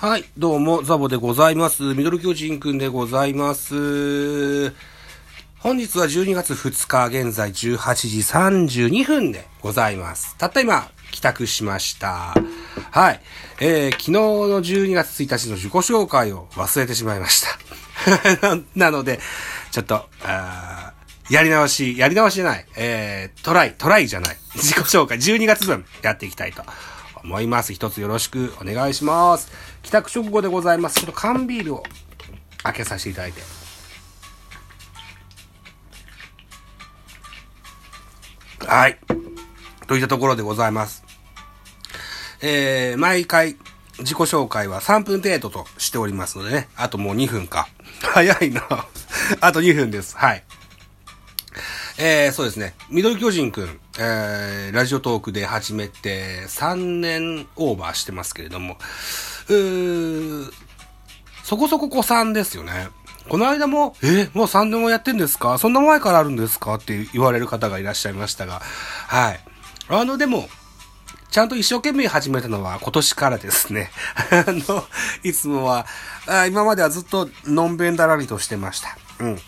はい、どうも、ザボでございます。ミドル巨人くんでございます。本日は12月2日、現在18時32分でございます。たった今、帰宅しました。はい。えー、昨日の12月1日の自己紹介を忘れてしまいました。なので、ちょっと、あやり直し、やり直しじゃない。えー、トライ、トライじゃない。自己紹介、12月分やっていきたいと思います。一つよろしくお願いします。帰宅直後でございます。ちょっと缶ビールを開けさせていただいて。はい。といったところでございます。えー、毎回自己紹介は3分程度としておりますのでね。あともう2分か。早いな。あと2分です。はい。えー、そうですね。ミドル巨人くん、えー、ラジオトークで始めて3年オーバーしてますけれども、うー、そこそこ子さんですよね。この間も、え、もう3年もやってんですか？そんな前からあるんですか？って言われる方がいらっしゃいましたが、はい。あの、でも、ちゃんと一生懸命始めたのは今年からですね。あの、いつもは、あ今まではずっとのんべんだらりとしてました。うん。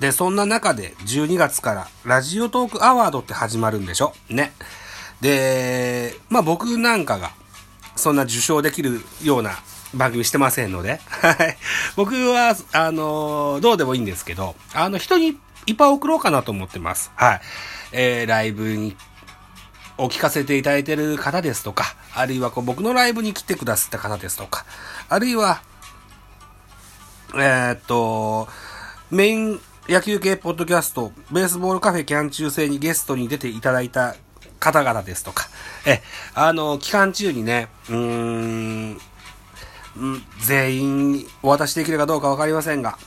で、そんな中で12月からラジオトークアワードって始まるんでしょ？ね。で、まあ僕なんかがそんな受賞できるような番組してませんので、はい。僕は、あのどうでもいいんですけど、あの、人にいっぱい送ろうかなと思ってます。はい。えー、ライブにを聞かせていただいてる方ですとか、あるいはこう僕のライブに来てくださった方ですとか、あるいは、えー、っと、メイン野球系ポッドキャスト、ベースボールカフェキャン中制にゲストに出ていただいた方々ですとか、え、あの、期間中にね、うーん、全員お渡しできるかどうかわかりませんが、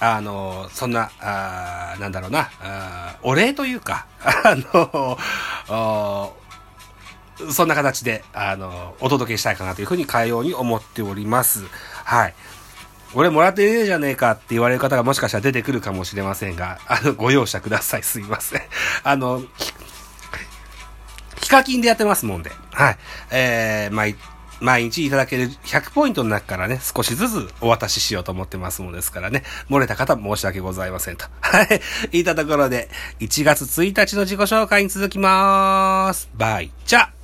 あの、そんな、あなんだろうな、あお礼というか、あの、そんな形で、あの、お届けしたいかなというふうにかように思っております。はい。俺もらってねえじゃねえかって言われる方がもしかしたら出てくるかもしれませんが、あの、ご容赦ください。すいません。あの、ヒカキンでやってますもんで、はい。えー、毎、毎日いただける100ポイントの中からね、少しずつお渡ししようと思ってますものですからね、漏れた方申し訳ございませんと。はい。言ったところで、1月1日の自己紹介に続きまーす。バイチャ